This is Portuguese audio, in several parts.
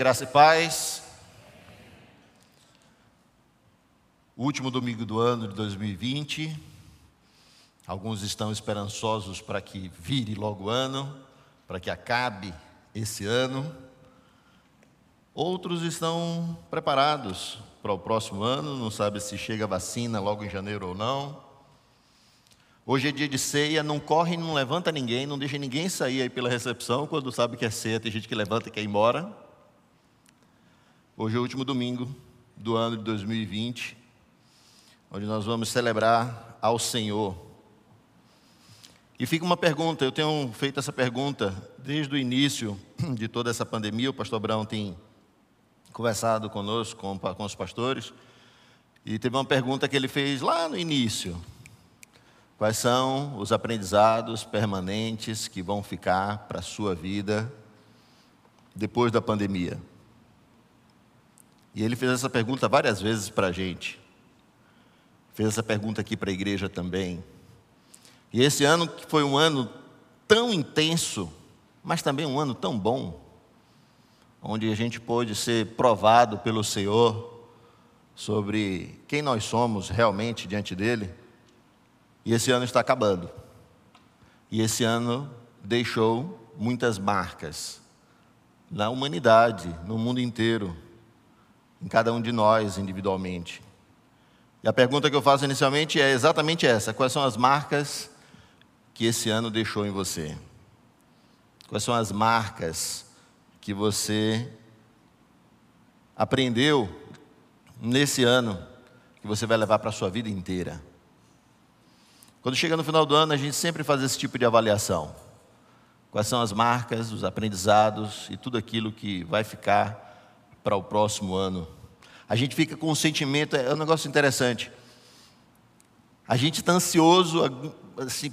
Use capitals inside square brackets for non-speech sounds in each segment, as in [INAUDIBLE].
graça e paz. Último domingo do ano de 2020. Alguns estão esperançosos para que vire logo o ano, para que acabe esse ano. Outros estão preparados para o próximo ano, não sabe se chega a vacina logo em janeiro ou não. Hoje é dia de ceia, não corre, não levanta ninguém, não deixa ninguém sair aí pela recepção quando sabe que é ceia. Tem gente que levanta e quer ir embora. Hoje é o último domingo do ano de 2020, onde nós vamos celebrar ao Senhor. E fica uma pergunta, eu tenho feito essa pergunta desde o início de toda essa pandemia. O pastor Abraão tem conversado conosco, com, com os pastores, e teve uma pergunta que ele fez lá no início. Quais são os aprendizados permanentes que vão ficar para a sua vida depois da pandemia? E ele fez essa pergunta várias vezes para a gente. Fez essa pergunta aqui para a igreja também. E esse ano que foi um ano tão intenso, mas também um ano tão bom, onde a gente pôde ser provado pelo Senhor sobre quem nós somos realmente diante dele. E esse ano está acabando. E esse ano deixou muitas marcas na humanidade, no mundo inteiro, em cada um de nós individualmente. E a pergunta que eu faço inicialmente é exatamente essa: quais são as marcas que esse ano deixou em você? Quais são as marcas que você aprendeu nesse ano que você vai levar para a sua vida inteira? Quando chega no final do ano, a gente sempre faz esse tipo de avaliação. Quais são as marcas, os aprendizados e tudo aquilo que vai ficar para o próximo ano. A gente fica com um sentimento, é um negócio interessante. A gente está ansioso, assim,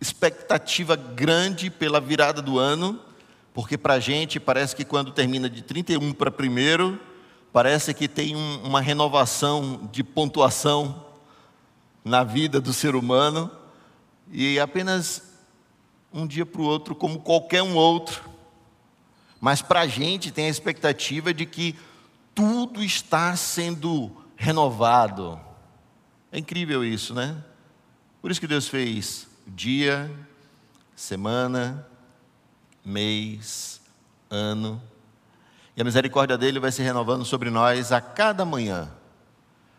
expectativa grande pela virada do ano, porque para a gente parece que quando termina de 31 para 1, parece que tem um, uma renovação de pontuação na vida do ser humano e apenas um dia para o outro, como qualquer um outro. Mas para a gente tem a expectativa de que tudo está sendo renovado. É incrível isso, né? Por isso que Deus fez dia, semana, mês, ano. E a misericórdia dele vai se renovando sobre nós a cada manhã.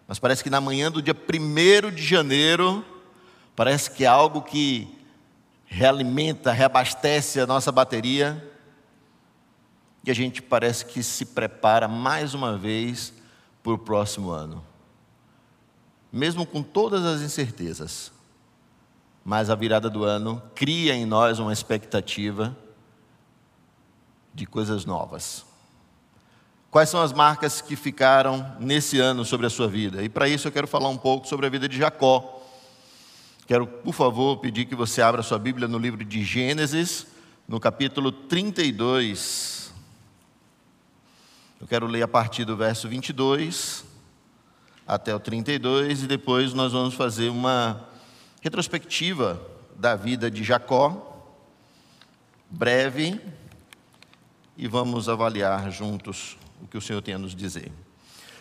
Mas parece que na manhã do dia 1 de janeiro, parece que é algo que realimenta, reabastece a nossa bateria. E a gente parece que se prepara mais uma vez para o próximo ano. Mesmo com todas as incertezas. Mas a virada do ano cria em nós uma expectativa de coisas novas. Quais são as marcas que ficaram nesse ano sobre a sua vida? E para isso eu quero falar um pouco sobre a vida de Jacó. Quero, por favor, pedir que você abra sua Bíblia no livro de Gênesis, no capítulo 32. Eu quero ler a partir do verso 22 até o 32 e depois nós vamos fazer uma retrospectiva da vida de Jacó, breve, e vamos avaliar juntos o que o Senhor tem a nos dizer.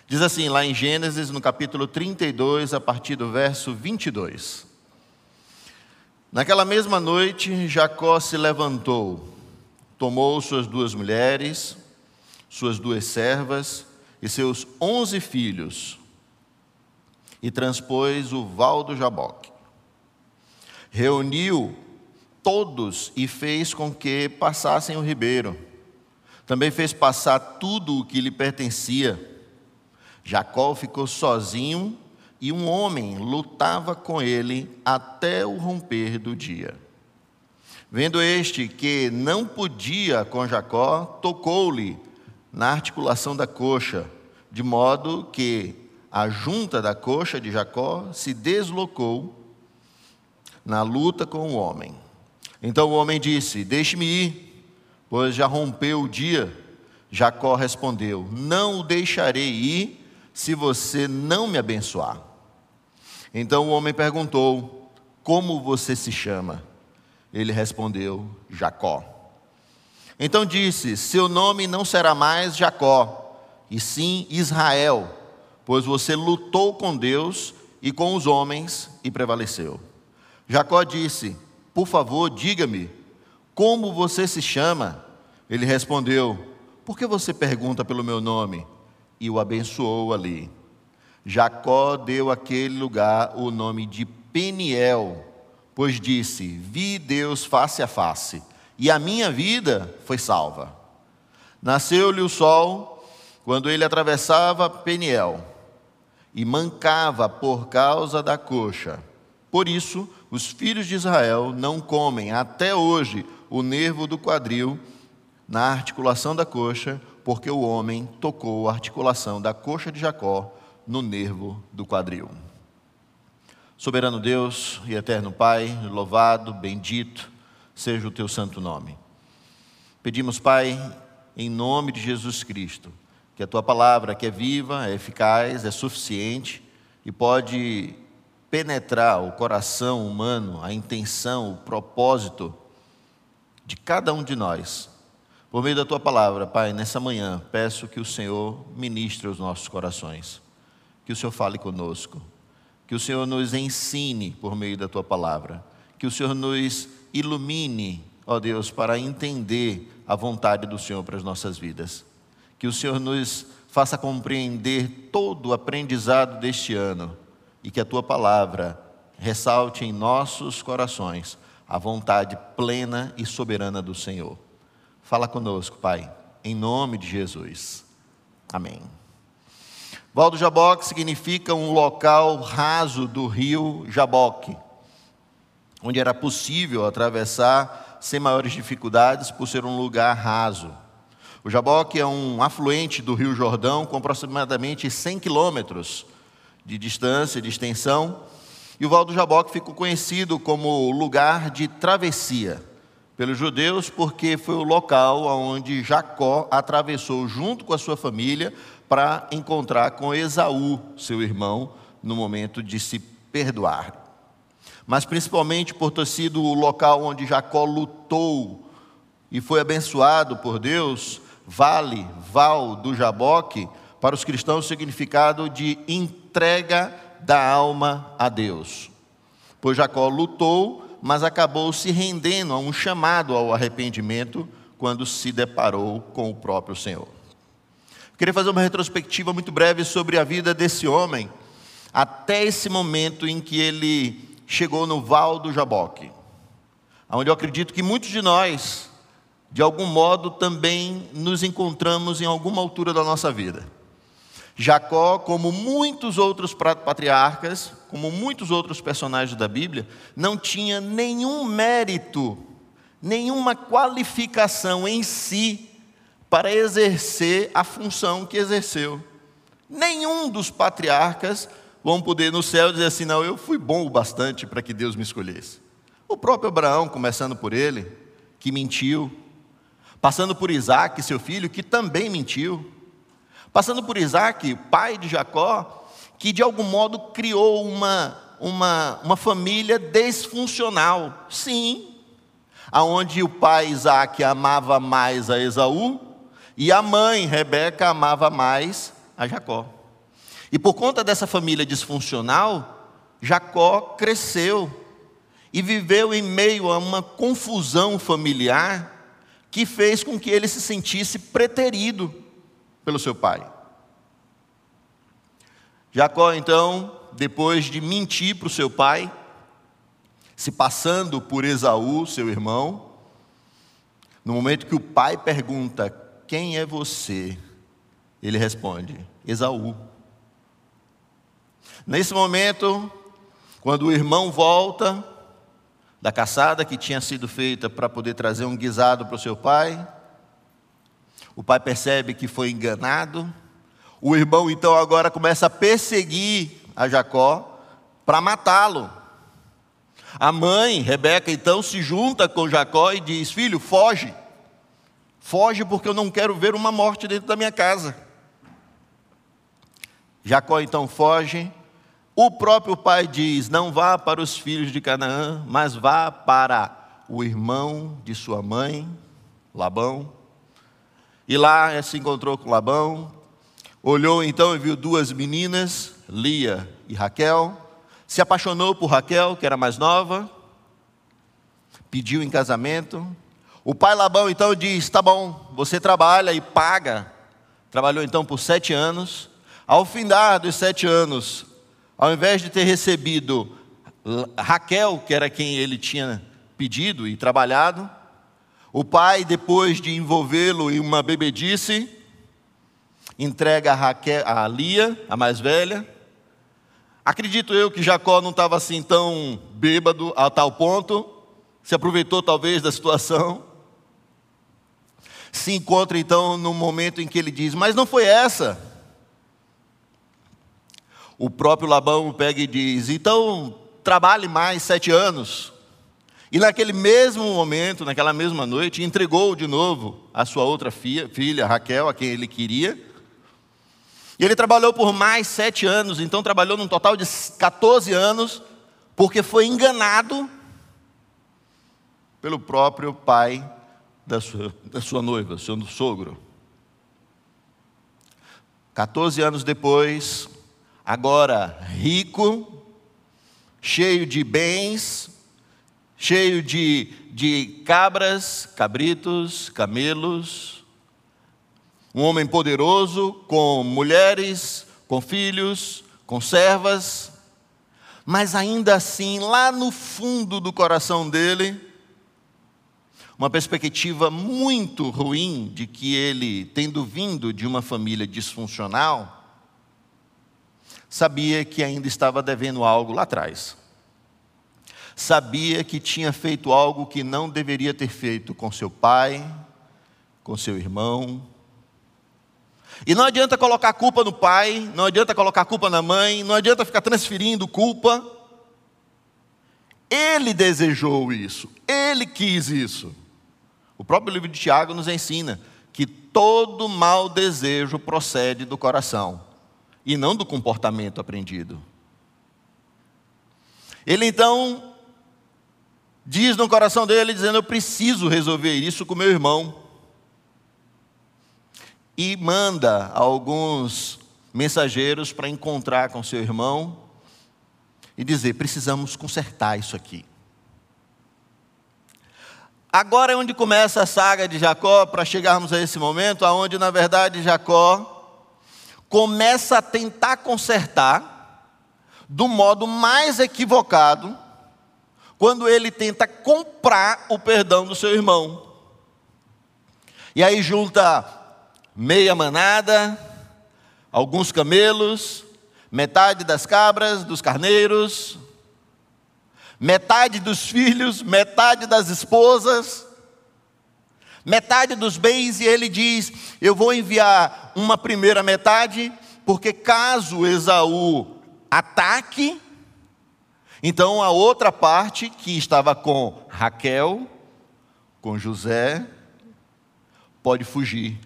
Diz assim, lá em Gênesis, no capítulo 32, a partir do verso 22. Naquela mesma noite, Jacó se levantou, tomou suas duas mulheres, suas duas servas e seus onze filhos, e transpôs o val do Jaboque. Reuniu todos e fez com que passassem o ribeiro também fez passar tudo o que lhe pertencia. Jacó ficou sozinho e um homem lutava com ele até o romper do dia. Vendo este que não podia com Jacó, tocou-lhe na articulação da coxa, de modo que a junta da coxa de Jacó se deslocou na luta com o homem. Então o homem disse: Deixe-me ir pois já rompeu o dia. Jacó respondeu: Não o deixarei ir se você não me abençoar. Então o homem perguntou: Como você se chama? Ele respondeu: Jacó. Então disse: Seu nome não será mais Jacó, e sim Israel, pois você lutou com Deus e com os homens e prevaleceu. Jacó disse: Por favor, diga-me, como você se chama? Ele respondeu: Por que você pergunta pelo meu nome? E o abençoou ali. Jacó deu àquele lugar o nome de Peniel, pois disse: Vi Deus face a face, e a minha vida foi salva. Nasceu-lhe o sol quando ele atravessava Peniel e mancava por causa da coxa. Por isso, os filhos de Israel não comem até hoje o nervo do quadril na articulação da coxa, porque o homem tocou a articulação da coxa de Jacó no nervo do quadril. Soberano Deus e eterno Pai, louvado, bendito seja o teu santo nome. Pedimos, Pai, em nome de Jesus Cristo, que a tua palavra, que é viva, é eficaz, é suficiente e pode penetrar o coração humano, a intenção, o propósito de cada um de nós. Por meio da tua palavra, Pai, nessa manhã, peço que o Senhor ministre os nossos corações, que o Senhor fale conosco, que o Senhor nos ensine por meio da tua palavra, que o Senhor nos ilumine, ó Deus, para entender a vontade do Senhor para as nossas vidas. Que o Senhor nos faça compreender todo o aprendizado deste ano e que a tua palavra ressalte em nossos corações a vontade plena e soberana do Senhor. Fala conosco, Pai, em nome de Jesus. Amém. Val do Jaboque significa um local raso do rio Jaboque, onde era possível atravessar sem maiores dificuldades por ser um lugar raso. O Jaboque é um afluente do rio Jordão com aproximadamente 100 quilômetros de distância, de extensão, e o Val do Jaboque ficou conhecido como lugar de travessia pelos judeus, porque foi o local onde Jacó atravessou junto com a sua família para encontrar com Esaú, seu irmão, no momento de se perdoar. Mas principalmente por ter sido o local onde Jacó lutou e foi abençoado por Deus, vale, val do Jaboque, para os cristãos o significado de entrega da alma a Deus. Pois Jacó lutou, mas acabou se rendendo a um chamado ao arrependimento quando se deparou com o próprio Senhor. Queria fazer uma retrospectiva muito breve sobre a vida desse homem, até esse momento em que ele chegou no Val do Jaboque, onde eu acredito que muitos de nós, de algum modo, também nos encontramos em alguma altura da nossa vida. Jacó, como muitos outros patriarcas, como muitos outros personagens da Bíblia, não tinha nenhum mérito, nenhuma qualificação em si para exercer a função que exerceu. Nenhum dos patriarcas vão poder no céu dizer assim: não, eu fui bom o bastante para que Deus me escolhesse. O próprio Abraão, começando por ele, que mentiu, passando por Isaac, seu filho, que também mentiu Passando por Isaac, pai de Jacó, que de algum modo criou uma, uma, uma família desfuncional. Sim, aonde o pai Isaac amava mais a Esaú e a mãe Rebeca amava mais a Jacó. E por conta dessa família disfuncional, Jacó cresceu e viveu em meio a uma confusão familiar que fez com que ele se sentisse preterido pelo seu pai. Jacó, então, depois de mentir para o seu pai, se passando por Esaú, seu irmão, no momento que o pai pergunta: Quem é você? Ele responde: Esaú. Nesse momento, quando o irmão volta da caçada que tinha sido feita para poder trazer um guisado para o seu pai, o pai percebe que foi enganado. O irmão então agora começa a perseguir a Jacó para matá-lo. A mãe, Rebeca, então se junta com Jacó e diz: Filho, foge. Foge porque eu não quero ver uma morte dentro da minha casa. Jacó então foge. O próprio pai diz: Não vá para os filhos de Canaã, mas vá para o irmão de sua mãe, Labão. E lá se encontrou com Labão. Olhou então e viu duas meninas, Lia e Raquel. Se apaixonou por Raquel, que era mais nova. Pediu em casamento. O pai Labão então diz: Tá bom, você trabalha e paga. Trabalhou então por sete anos. Ao findar dos sete anos, ao invés de ter recebido Raquel, que era quem ele tinha pedido e trabalhado, o pai, depois de envolvê-lo em uma bebedice, entrega a, Raquel, a Lia, a mais velha. Acredito eu que Jacó não estava assim tão bêbado a tal ponto, se aproveitou talvez da situação. Se encontra então no momento em que ele diz: Mas não foi essa. O próprio Labão pega e diz: Então trabalhe mais sete anos. E naquele mesmo momento, naquela mesma noite, entregou de novo a sua outra filha, filha, Raquel, a quem ele queria. E ele trabalhou por mais sete anos, então trabalhou num total de 14 anos, porque foi enganado pelo próprio pai da sua, da sua noiva, seu sogro. 14 anos depois, agora rico, cheio de bens, cheio de, de cabras, cabritos, camelos, um homem poderoso, com mulheres, com filhos, com servas, mas ainda assim, lá no fundo do coração dele, uma perspectiva muito ruim de que ele, tendo vindo de uma família disfuncional, sabia que ainda estava devendo algo lá atrás sabia que tinha feito algo que não deveria ter feito com seu pai, com seu irmão. E não adianta colocar culpa no pai, não adianta colocar culpa na mãe, não adianta ficar transferindo culpa. Ele desejou isso, ele quis isso. O próprio livro de Tiago nos ensina que todo mau desejo procede do coração e não do comportamento aprendido. Ele então diz no coração dele, dizendo: Eu preciso resolver isso com meu irmão. E manda alguns mensageiros para encontrar com seu irmão e dizer: Precisamos consertar isso aqui. Agora é onde começa a saga de Jacó, para chegarmos a esse momento, aonde na verdade Jacó começa a tentar consertar do modo mais equivocado quando ele tenta comprar o perdão do seu irmão. E aí junta meia manada, alguns camelos, metade das cabras, dos carneiros, metade dos filhos, metade das esposas, metade dos bens, e ele diz: Eu vou enviar uma primeira metade, porque caso Esaú ataque, então a outra parte que estava com Raquel, com José, pode fugir.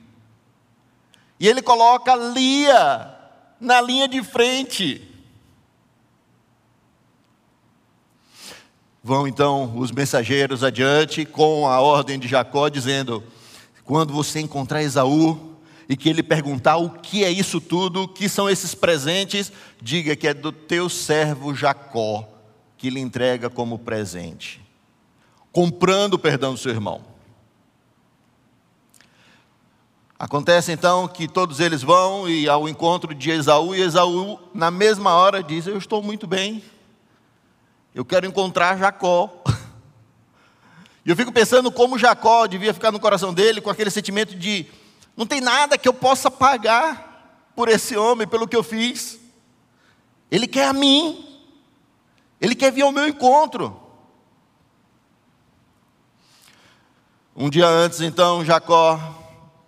E ele coloca Lia na linha de frente. Vão então os mensageiros adiante com a ordem de Jacó, dizendo: quando você encontrar Esaú e que ele perguntar o que é isso tudo, o que são esses presentes, diga que é do teu servo Jacó que lhe entrega como presente, comprando o perdão do seu irmão. Acontece então que todos eles vão e ao encontro de Esaú, e Esaú, na mesma hora, diz: Eu estou muito bem, eu quero encontrar Jacó. E eu fico pensando como Jacó devia ficar no coração dele com aquele sentimento de: não tem nada que eu possa pagar por esse homem, pelo que eu fiz. Ele quer a mim. Ele quer vir ao meu encontro. Um dia antes, então, Jacó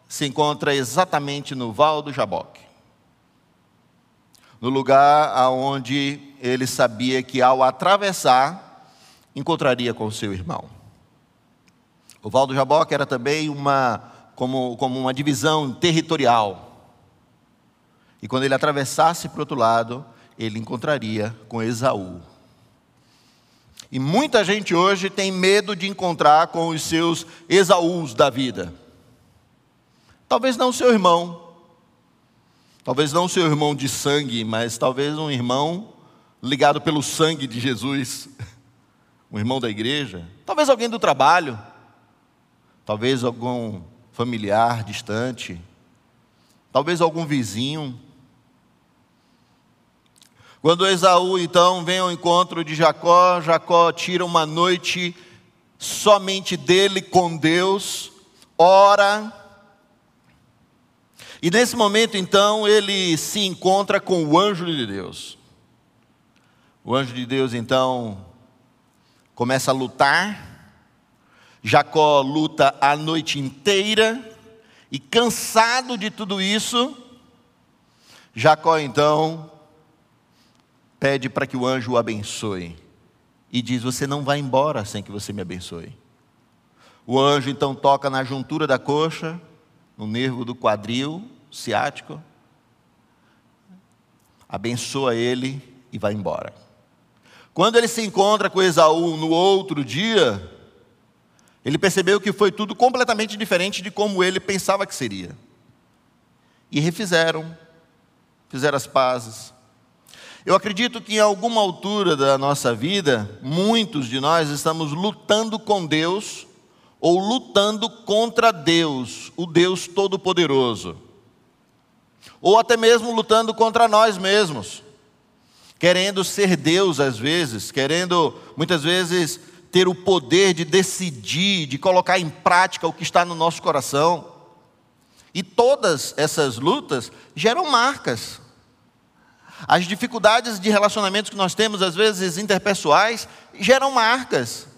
se encontra exatamente no Val do Jaboque. No lugar aonde ele sabia que ao atravessar, encontraria com seu irmão. O Val do Jaboque era também uma, como, como uma divisão territorial. E quando ele atravessasse para o outro lado, ele encontraria com Esaú. E muita gente hoje tem medo de encontrar com os seus Esaús da vida. Talvez não seu irmão, talvez não seu irmão de sangue, mas talvez um irmão ligado pelo sangue de Jesus, um irmão da igreja, talvez alguém do trabalho, talvez algum familiar distante, talvez algum vizinho. Quando Esaú então vem ao encontro de Jacó, Jacó tira uma noite somente dele com Deus, ora. E nesse momento então ele se encontra com o anjo de Deus. O anjo de Deus então começa a lutar. Jacó luta a noite inteira e cansado de tudo isso, Jacó então pede para que o anjo o abençoe. E diz: Você não vai embora sem que você me abençoe. O anjo então toca na juntura da coxa, no nervo do quadril ciático, abençoa ele e vai embora. Quando ele se encontra com Esaú no outro dia, ele percebeu que foi tudo completamente diferente de como ele pensava que seria. E refizeram, fizeram as pazes. Eu acredito que em alguma altura da nossa vida, muitos de nós estamos lutando com Deus ou lutando contra Deus, o Deus Todo-Poderoso. Ou até mesmo lutando contra nós mesmos, querendo ser Deus às vezes, querendo muitas vezes ter o poder de decidir, de colocar em prática o que está no nosso coração. E todas essas lutas geram marcas. As dificuldades de relacionamentos que nós temos, às vezes interpessoais, geram marcas.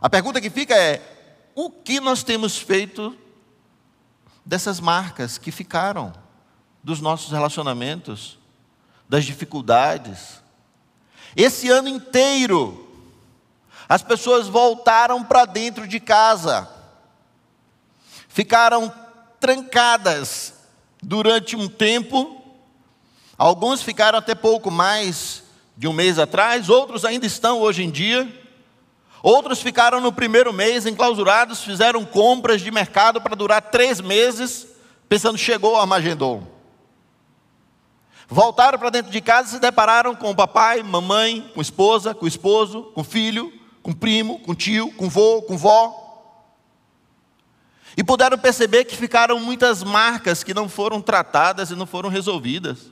A pergunta que fica é: o que nós temos feito dessas marcas que ficaram dos nossos relacionamentos, das dificuldades? Esse ano inteiro, as pessoas voltaram para dentro de casa, ficaram trancadas durante um tempo Alguns ficaram até pouco mais de um mês atrás, outros ainda estão hoje em dia. Outros ficaram no primeiro mês enclausurados, fizeram compras de mercado para durar três meses, pensando chegou o Armagedon. Voltaram para dentro de casa e se depararam com o papai, mamãe, com esposa, com esposo, com filho, com primo, com tio, com vô, com vó. E puderam perceber que ficaram muitas marcas que não foram tratadas e não foram resolvidas.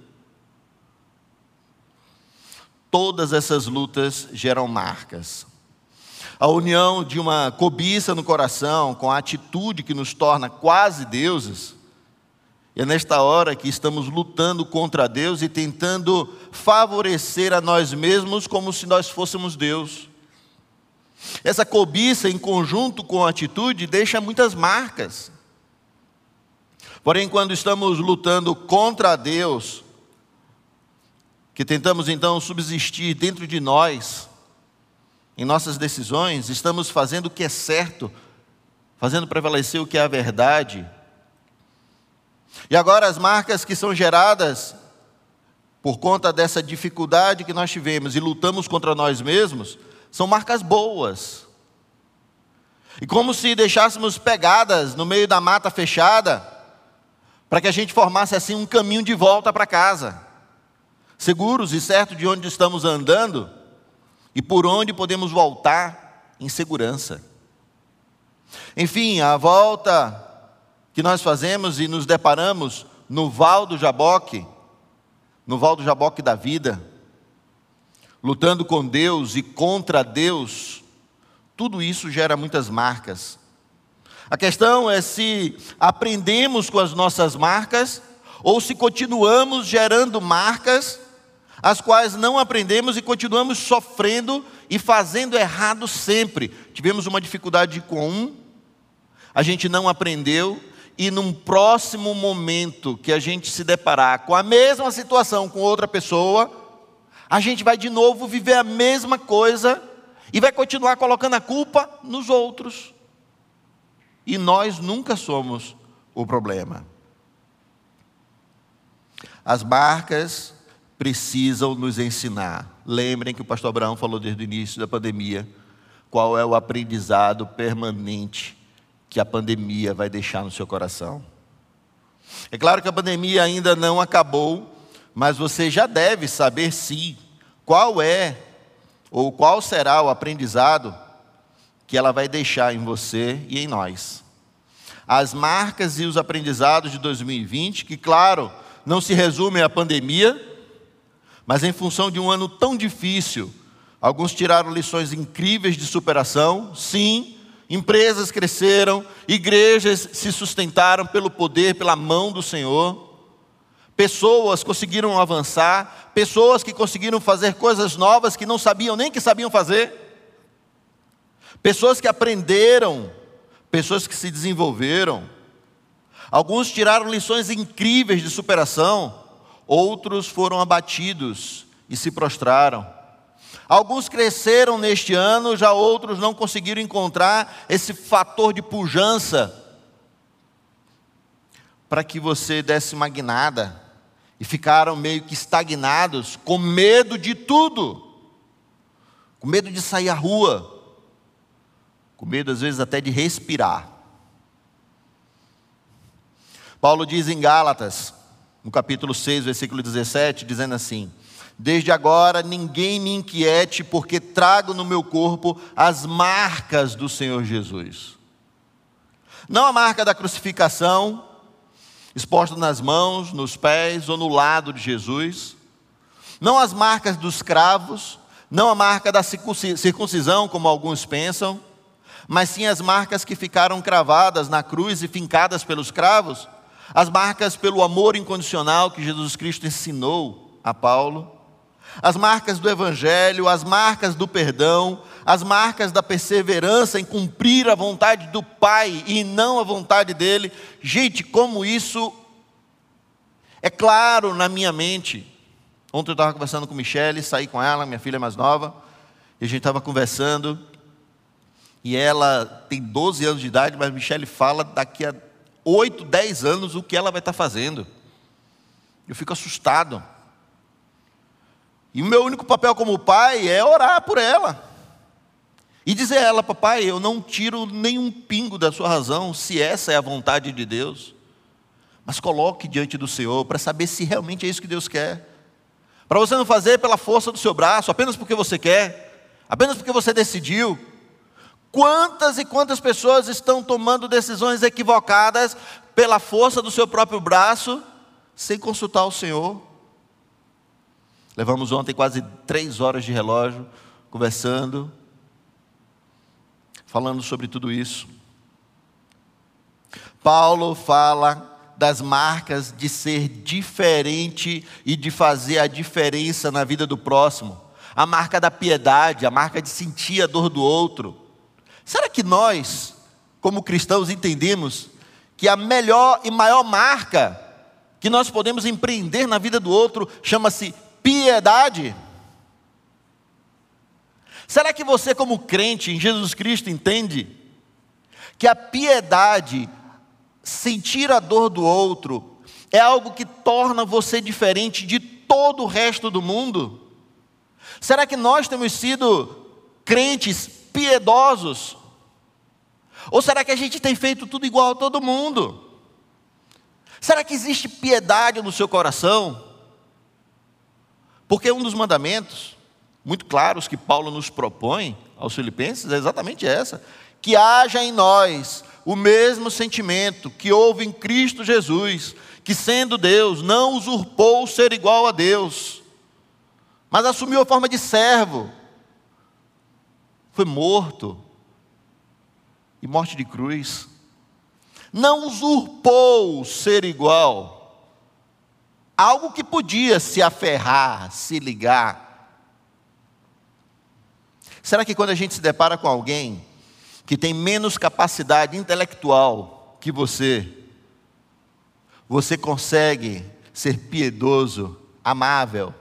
Todas essas lutas geram marcas. A união de uma cobiça no coração com a atitude que nos torna quase deuses, é nesta hora que estamos lutando contra Deus e tentando favorecer a nós mesmos como se nós fôssemos Deus. Essa cobiça, em conjunto com a atitude, deixa muitas marcas. Porém, quando estamos lutando contra Deus, que tentamos então subsistir dentro de nós, em nossas decisões, estamos fazendo o que é certo, fazendo prevalecer o que é a verdade. E agora as marcas que são geradas por conta dessa dificuldade que nós tivemos e lutamos contra nós mesmos, são marcas boas. E como se deixássemos pegadas no meio da mata fechada, para que a gente formasse assim um caminho de volta para casa seguros e certos de onde estamos andando e por onde podemos voltar em segurança. Enfim, a volta que nós fazemos e nos deparamos no Val do Jaboque, no Val do Jaboque da vida, lutando com Deus e contra Deus, tudo isso gera muitas marcas. A questão é se aprendemos com as nossas marcas ou se continuamos gerando marcas as quais não aprendemos e continuamos sofrendo e fazendo errado sempre. Tivemos uma dificuldade com um, a gente não aprendeu, e num próximo momento que a gente se deparar com a mesma situação com outra pessoa, a gente vai de novo viver a mesma coisa e vai continuar colocando a culpa nos outros. E nós nunca somos o problema. As marcas precisam nos ensinar. Lembrem que o pastor Abraão falou desde o início da pandemia qual é o aprendizado permanente que a pandemia vai deixar no seu coração. É claro que a pandemia ainda não acabou, mas você já deve saber sim qual é ou qual será o aprendizado que ela vai deixar em você e em nós. As marcas e os aprendizados de 2020, que, claro, não se resumem à pandemia, mas em função de um ano tão difícil, alguns tiraram lições incríveis de superação, sim, empresas cresceram, igrejas se sustentaram pelo poder, pela mão do Senhor, pessoas conseguiram avançar, pessoas que conseguiram fazer coisas novas que não sabiam nem que sabiam fazer, pessoas que aprenderam, pessoas que se desenvolveram. Alguns tiraram lições incríveis de superação, outros foram abatidos e se prostraram. Alguns cresceram neste ano, já outros não conseguiram encontrar esse fator de pujança para que você desse uma guinada e ficaram meio que estagnados, com medo de tudo, com medo de sair à rua, com medo às vezes até de respirar. Paulo diz em Gálatas, no capítulo 6, versículo 17, dizendo assim: Desde agora ninguém me inquiete, porque trago no meu corpo as marcas do Senhor Jesus. Não a marca da crucificação, exposta nas mãos, nos pés ou no lado de Jesus. Não as marcas dos cravos, não a marca da circuncisão, como alguns pensam, mas sim as marcas que ficaram cravadas na cruz e fincadas pelos cravos as marcas pelo amor incondicional que Jesus Cristo ensinou a Paulo, as marcas do Evangelho, as marcas do perdão, as marcas da perseverança em cumprir a vontade do Pai e não a vontade dele. Gente, como isso é claro na minha mente. Ontem eu estava conversando com Michelle, saí com ela, minha filha mais nova, e a gente estava conversando, e ela tem 12 anos de idade, mas Michelle fala daqui a 8, 10 anos o que ela vai estar fazendo. Eu fico assustado. E o meu único papel como pai é orar por ela. E dizer a ela, papai, eu não tiro nenhum pingo da sua razão, se essa é a vontade de Deus. Mas coloque diante do Senhor para saber se realmente é isso que Deus quer. Para você não fazer pela força do seu braço, apenas porque você quer, apenas porque você decidiu. Quantas e quantas pessoas estão tomando decisões equivocadas pela força do seu próprio braço, sem consultar o Senhor? Levamos ontem quase três horas de relógio conversando, falando sobre tudo isso. Paulo fala das marcas de ser diferente e de fazer a diferença na vida do próximo. A marca da piedade, a marca de sentir a dor do outro. Será que nós, como cristãos, entendemos que a melhor e maior marca que nós podemos empreender na vida do outro chama-se piedade? Será que você, como crente em Jesus Cristo, entende que a piedade, sentir a dor do outro, é algo que torna você diferente de todo o resto do mundo? Será que nós temos sido crentes piedosos? Ou será que a gente tem feito tudo igual a todo mundo? Será que existe piedade no seu coração? Porque um dos mandamentos, muito claros, que Paulo nos propõe aos Filipenses é exatamente essa: que haja em nós o mesmo sentimento que houve em Cristo Jesus, que sendo Deus, não usurpou ser igual a Deus, mas assumiu a forma de servo, foi morto e morte de cruz. Não usurpou ser igual, algo que podia se aferrar, se ligar. Será que quando a gente se depara com alguém que tem menos capacidade intelectual que você, você consegue ser piedoso, amável,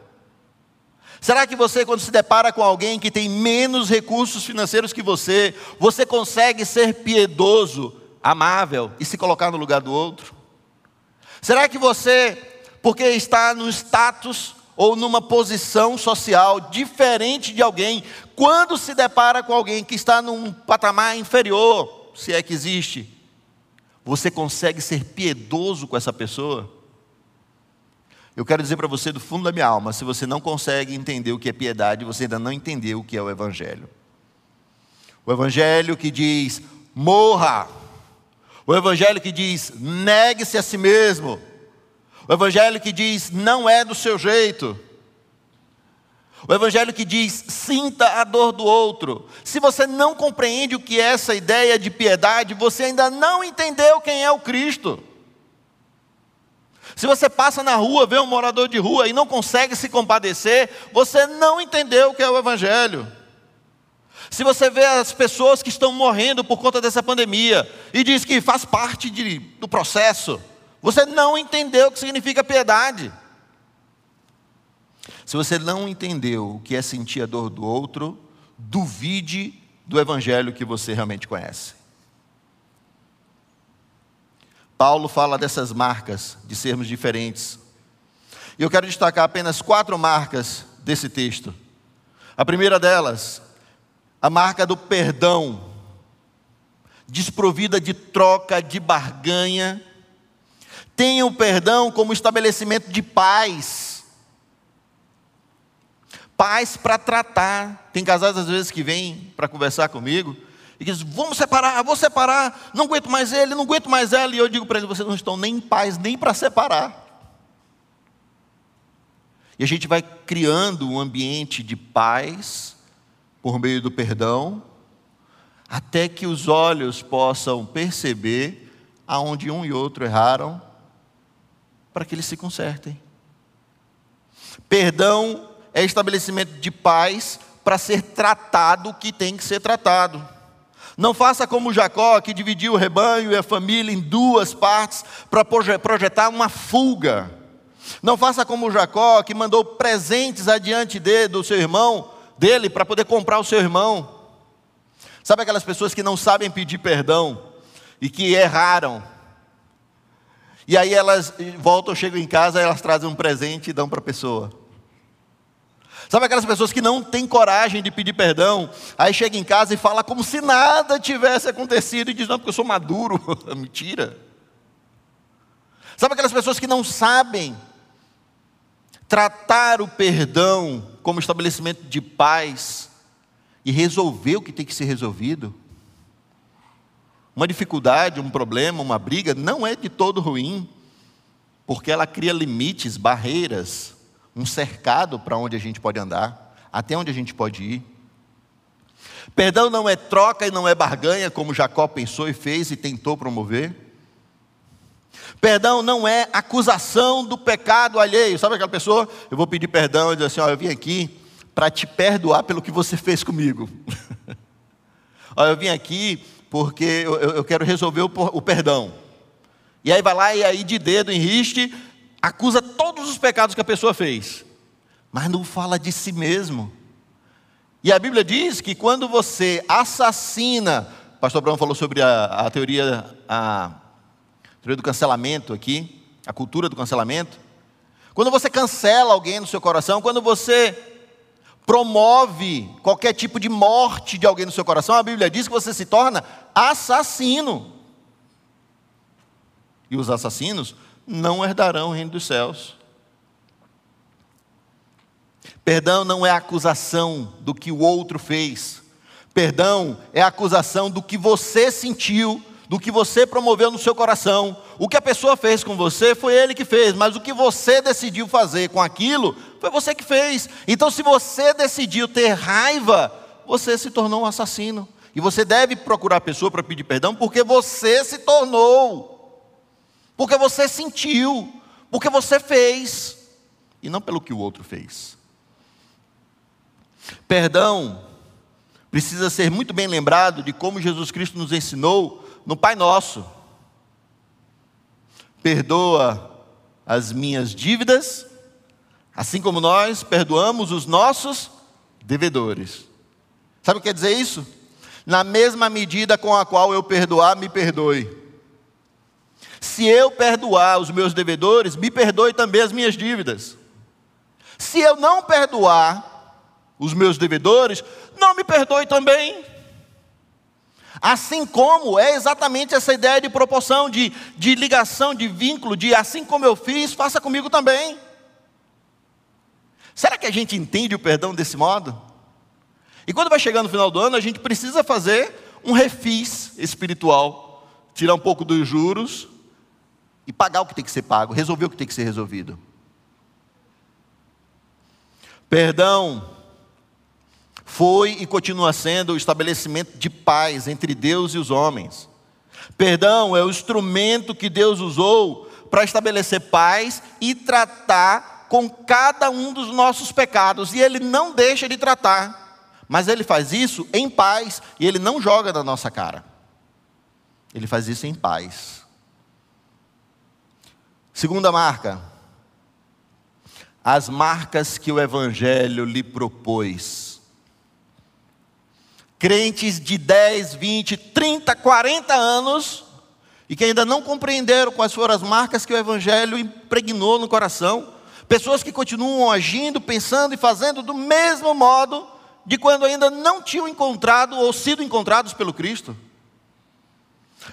Será que você, quando se depara com alguém que tem menos recursos financeiros que você, você consegue ser piedoso, amável e se colocar no lugar do outro? Será que você, porque está no status ou numa posição social diferente de alguém, quando se depara com alguém que está num patamar inferior, se é que existe, você consegue ser piedoso com essa pessoa? Eu quero dizer para você do fundo da minha alma: se você não consegue entender o que é piedade, você ainda não entendeu o que é o Evangelho. O Evangelho que diz: morra. O Evangelho que diz: negue-se a si mesmo. O Evangelho que diz: não é do seu jeito. O Evangelho que diz: sinta a dor do outro. Se você não compreende o que é essa ideia de piedade, você ainda não entendeu quem é o Cristo. Se você passa na rua, vê um morador de rua e não consegue se compadecer, você não entendeu o que é o Evangelho. Se você vê as pessoas que estão morrendo por conta dessa pandemia e diz que faz parte de, do processo, você não entendeu o que significa piedade. Se você não entendeu o que é sentir a dor do outro, duvide do evangelho que você realmente conhece. Paulo fala dessas marcas de sermos diferentes. E eu quero destacar apenas quatro marcas desse texto. A primeira delas, a marca do perdão, desprovida de troca, de barganha. Tenha o perdão como estabelecimento de paz paz para tratar. Tem casais às vezes que vêm para conversar comigo e dizem: Vamos separar, vou separar, não aguento mais ele, não aguento mais ela. E eu digo para eles: Vocês não estão nem em paz, nem para separar. E a gente vai criando um ambiente de paz por meio do perdão, até que os olhos possam perceber aonde um e outro erraram, para que eles se consertem. Perdão é estabelecimento de paz para ser tratado o que tem que ser tratado. Não faça como Jacó, que dividiu o rebanho e a família em duas partes para projetar uma fuga. Não faça como Jacó, que mandou presentes adiante de, do seu irmão, dele, para poder comprar o seu irmão. Sabe aquelas pessoas que não sabem pedir perdão e que erraram? E aí elas voltam, chegam em casa, elas trazem um presente e dão para a pessoa. Sabe aquelas pessoas que não têm coragem de pedir perdão, aí chega em casa e fala como se nada tivesse acontecido e diz: Não, porque eu sou maduro. [LAUGHS] Mentira. Sabe aquelas pessoas que não sabem tratar o perdão como estabelecimento de paz e resolver o que tem que ser resolvido? Uma dificuldade, um problema, uma briga não é de todo ruim, porque ela cria limites, barreiras um cercado para onde a gente pode andar, até onde a gente pode ir. Perdão não é troca e não é barganha, como Jacó pensou e fez e tentou promover. Perdão não é acusação do pecado alheio. Sabe aquela pessoa? Eu vou pedir perdão e dizer assim: ó, eu vim aqui para te perdoar pelo que você fez comigo. [LAUGHS] ó, eu vim aqui porque eu, eu quero resolver o, o perdão. E aí vai lá e aí de dedo em riste, acusa todos os pecados que a pessoa fez, mas não fala de si mesmo. E a Bíblia diz que quando você assassina, o pastor Abraão falou sobre a, a teoria, a teoria do cancelamento aqui, a cultura do cancelamento. Quando você cancela alguém no seu coração, quando você promove qualquer tipo de morte de alguém no seu coração, a Bíblia diz que você se torna assassino. E os assassinos não herdarão o reino dos céus. Perdão não é acusação do que o outro fez. Perdão é acusação do que você sentiu, do que você promoveu no seu coração. O que a pessoa fez com você foi ele que fez, mas o que você decidiu fazer com aquilo foi você que fez. Então, se você decidiu ter raiva, você se tornou um assassino. E você deve procurar a pessoa para pedir perdão, porque você se tornou porque você sentiu, porque você fez, e não pelo que o outro fez. Perdão precisa ser muito bem lembrado de como Jesus Cristo nos ensinou no Pai Nosso. Perdoa as minhas dívidas, assim como nós perdoamos os nossos devedores. Sabe o que quer dizer isso? Na mesma medida com a qual eu perdoar, me perdoe. Se eu perdoar os meus devedores, me perdoe também as minhas dívidas. Se eu não perdoar os meus devedores, não me perdoe também. Assim como é exatamente essa ideia de proporção, de, de ligação, de vínculo, de assim como eu fiz, faça comigo também. Será que a gente entende o perdão desse modo? E quando vai chegando no final do ano, a gente precisa fazer um refis espiritual, tirar um pouco dos juros e pagar o que tem que ser pago, resolver o que tem que ser resolvido. Perdão foi e continua sendo o estabelecimento de paz entre Deus e os homens. Perdão é o instrumento que Deus usou para estabelecer paz e tratar com cada um dos nossos pecados, e Ele não deixa de tratar, mas Ele faz isso em paz, e Ele não joga na nossa cara, Ele faz isso em paz. Segunda marca, as marcas que o Evangelho lhe propôs. Crentes de 10, 20, 30, 40 anos e que ainda não compreenderam quais foram as marcas que o Evangelho impregnou no coração, pessoas que continuam agindo, pensando e fazendo do mesmo modo de quando ainda não tinham encontrado ou sido encontrados pelo Cristo.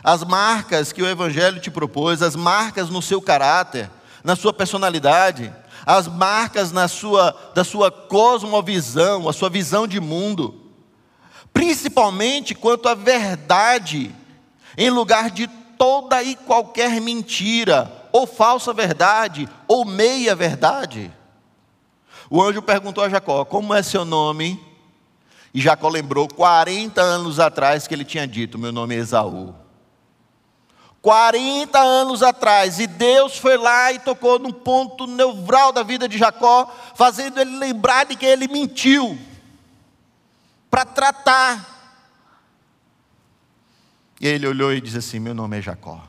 As marcas que o Evangelho te propôs, as marcas no seu caráter, na sua personalidade, as marcas na sua, da sua cosmovisão, a sua visão de mundo, principalmente quanto à verdade, em lugar de toda e qualquer mentira, ou falsa verdade, ou meia verdade. O anjo perguntou a Jacó: Como é seu nome? E Jacó lembrou 40 anos atrás que ele tinha dito: Meu nome é Esaú. 40 anos atrás, e Deus foi lá e tocou num ponto neural da vida de Jacó, fazendo ele lembrar de que ele mentiu, para tratar. E ele olhou e disse assim: Meu nome é Jacó.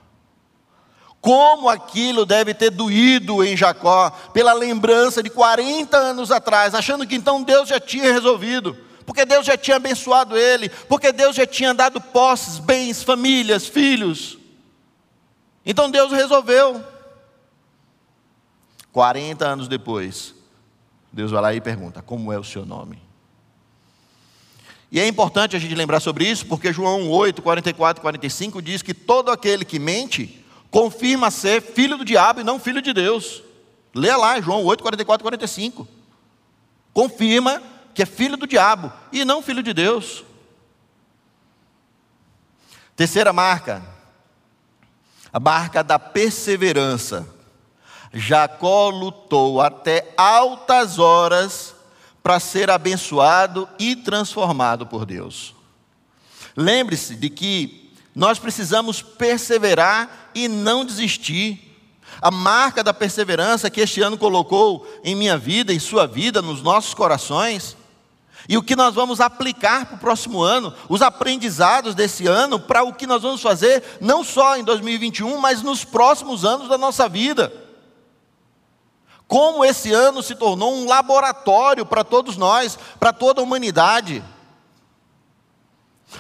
Como aquilo deve ter doído em Jacó, pela lembrança de 40 anos atrás, achando que então Deus já tinha resolvido, porque Deus já tinha abençoado ele, porque Deus já tinha dado posses, bens, famílias, filhos. Então Deus resolveu. 40 anos depois, Deus vai lá e pergunta: Como é o seu nome? E é importante a gente lembrar sobre isso, porque João 8, 44 e 45 diz que todo aquele que mente confirma ser filho do diabo e não filho de Deus. Lê lá, João 8, 44 e 45. Confirma que é filho do diabo e não filho de Deus. Terceira marca, a marca da perseverança. Jacó lutou até altas horas para ser abençoado e transformado por Deus. Lembre-se de que nós precisamos perseverar e não desistir. A marca da perseverança que este ano colocou em minha vida, em sua vida, nos nossos corações, e o que nós vamos aplicar para o próximo ano, os aprendizados desse ano, para o que nós vamos fazer, não só em 2021, mas nos próximos anos da nossa vida. Como esse ano se tornou um laboratório para todos nós, para toda a humanidade.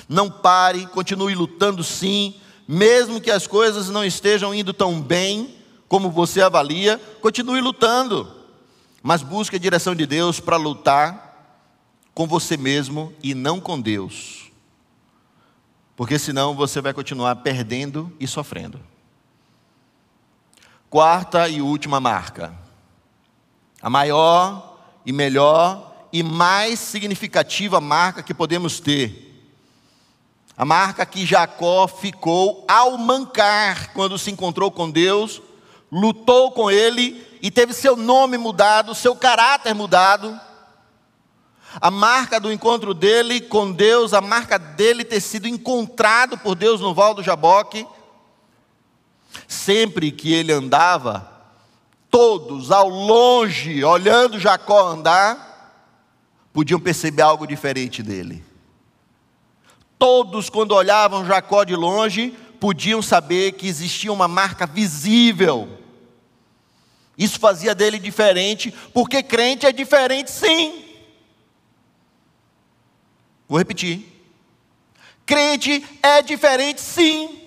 Não pare, continue lutando sim, mesmo que as coisas não estejam indo tão bem como você avalia, continue lutando, mas busque a direção de Deus para lutar com você mesmo e não com Deus. Porque senão você vai continuar perdendo e sofrendo. Quarta e última marca. A maior e melhor e mais significativa marca que podemos ter. A marca que Jacó ficou ao mancar quando se encontrou com Deus, lutou com ele e teve seu nome mudado, seu caráter mudado a marca do encontro dele com Deus, a marca dele ter sido encontrado por Deus no Val do Jaboque. Sempre que ele andava, todos ao longe, olhando Jacó andar, podiam perceber algo diferente dele. Todos, quando olhavam Jacó de longe, podiam saber que existia uma marca visível. Isso fazia dele diferente, porque crente é diferente sim. Vou repetir. Crente é diferente, sim.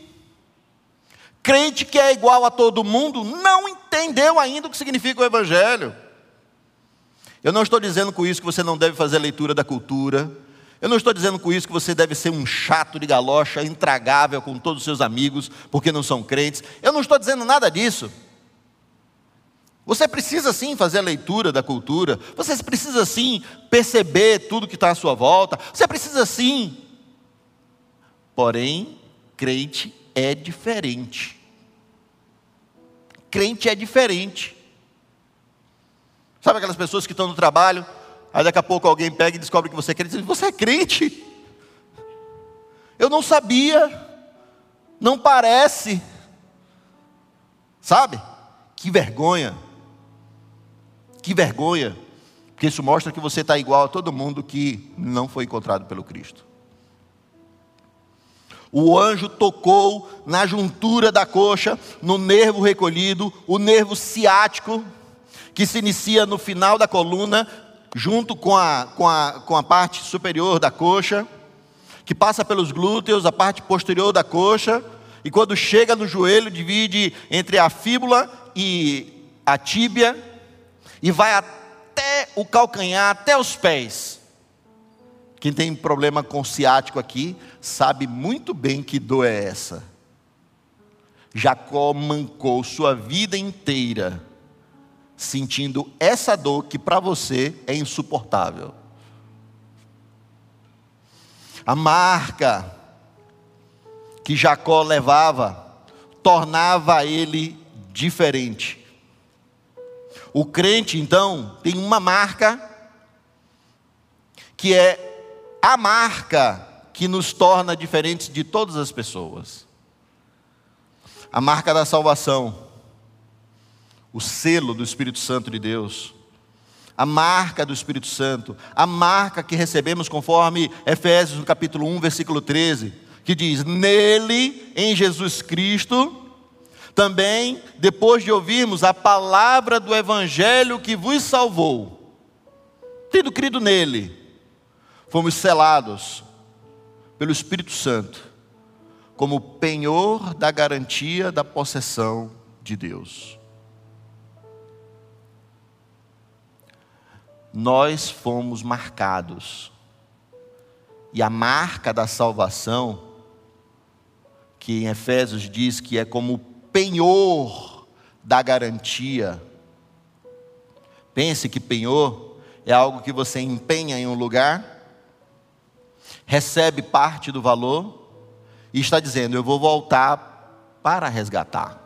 Crente que é igual a todo mundo não entendeu ainda o que significa o Evangelho. Eu não estou dizendo com isso que você não deve fazer leitura da cultura. Eu não estou dizendo com isso que você deve ser um chato de galocha, intragável com todos os seus amigos, porque não são crentes. Eu não estou dizendo nada disso. Você precisa sim fazer a leitura da cultura, você precisa sim perceber tudo que está à sua volta, você precisa sim. Porém, crente é diferente. Crente é diferente. Sabe aquelas pessoas que estão no trabalho, aí daqui a pouco alguém pega e descobre que você é crente, e diz, você é crente? Eu não sabia, não parece, sabe? Que vergonha, que vergonha, porque isso mostra que você está igual a todo mundo que não foi encontrado pelo Cristo. O anjo tocou na juntura da coxa, no nervo recolhido, o nervo ciático, que se inicia no final da coluna, junto com a, com a, com a parte superior da coxa, que passa pelos glúteos, a parte posterior da coxa, e quando chega no joelho, divide entre a fíbula e a tíbia, e vai até o calcanhar, até os pés. Quem tem problema com ciático aqui, sabe muito bem que dor é essa. Jacó mancou sua vida inteira sentindo essa dor que para você é insuportável. A marca que Jacó levava tornava ele diferente. O crente, então, tem uma marca que é a marca que nos torna diferentes de todas as pessoas. A marca da salvação o selo do Espírito Santo de Deus, a marca do Espírito Santo, a marca que recebemos conforme Efésios no capítulo 1, versículo 13, que diz: Nele, em Jesus Cristo, também, depois de ouvirmos a palavra do Evangelho que vos salvou, tendo crido nele, fomos selados pelo Espírito Santo, como penhor da garantia da possessão de Deus. nós fomos marcados. E a marca da salvação, que em Efésios diz que é como penhor da garantia. Pense que penhor é algo que você empenha em um lugar, recebe parte do valor e está dizendo: Eu vou voltar para resgatar.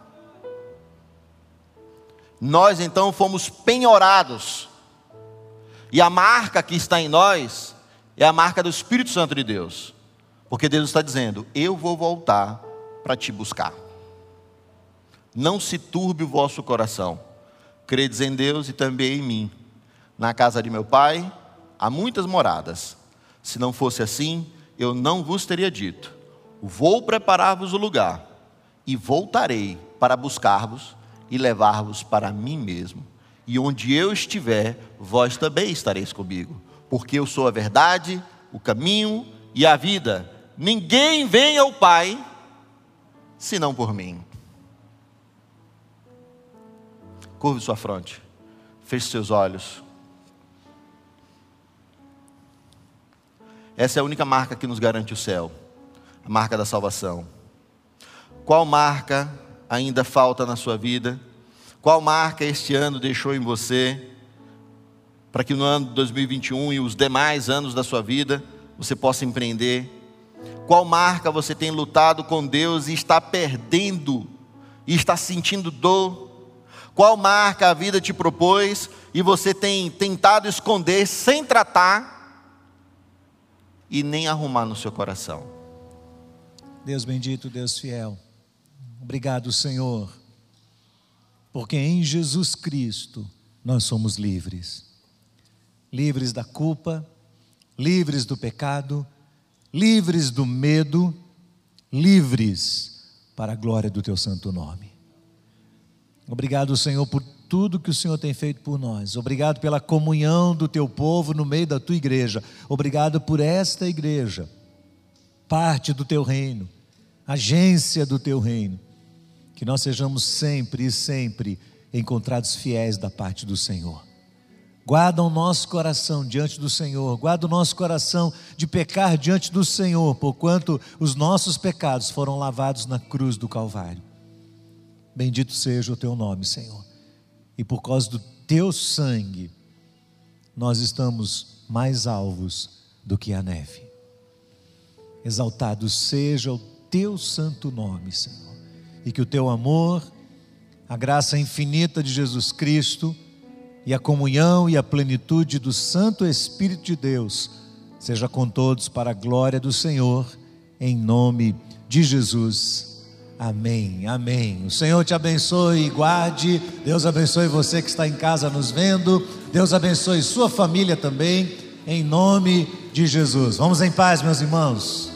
Nós então fomos penhorados e a marca que está em nós é a marca do Espírito Santo de Deus. Porque Deus está dizendo: Eu vou voltar para te buscar. Não se turbe o vosso coração. Credes em Deus e também em mim. Na casa de meu pai há muitas moradas. Se não fosse assim, eu não vos teria dito: Vou preparar-vos o lugar e voltarei para buscar-vos e levar-vos para mim mesmo e onde eu estiver, vós também estareis comigo, porque eu sou a verdade, o caminho e a vida. Ninguém vem ao Pai senão por mim. Curve sua fronte, feche seus olhos. Essa é a única marca que nos garante o céu, a marca da salvação. Qual marca ainda falta na sua vida? Qual marca este ano deixou em você, para que no ano de 2021 e os demais anos da sua vida você possa empreender? Qual marca você tem lutado com Deus e está perdendo, e está sentindo dor? Qual marca a vida te propôs e você tem tentado esconder sem tratar e nem arrumar no seu coração? Deus bendito, Deus fiel. Obrigado, Senhor porque em Jesus Cristo nós somos livres. Livres da culpa, livres do pecado, livres do medo, livres para a glória do teu santo nome. Obrigado, Senhor, por tudo que o Senhor tem feito por nós. Obrigado pela comunhão do teu povo no meio da tua igreja. Obrigado por esta igreja, parte do teu reino, agência do teu reino que nós sejamos sempre e sempre encontrados fiéis da parte do Senhor. Guarda o nosso coração diante do Senhor, guarda o nosso coração de pecar diante do Senhor, porquanto os nossos pecados foram lavados na cruz do Calvário. Bendito seja o teu nome, Senhor. E por causa do teu sangue, nós estamos mais alvos do que a neve. Exaltado seja o teu santo nome, Senhor. E que o teu amor, a graça infinita de Jesus Cristo, e a comunhão e a plenitude do Santo Espírito de Deus seja com todos para a glória do Senhor, em nome de Jesus. Amém, amém. O Senhor te abençoe e guarde. Deus abençoe você que está em casa nos vendo. Deus abençoe sua família também, em nome de Jesus. Vamos em paz, meus irmãos.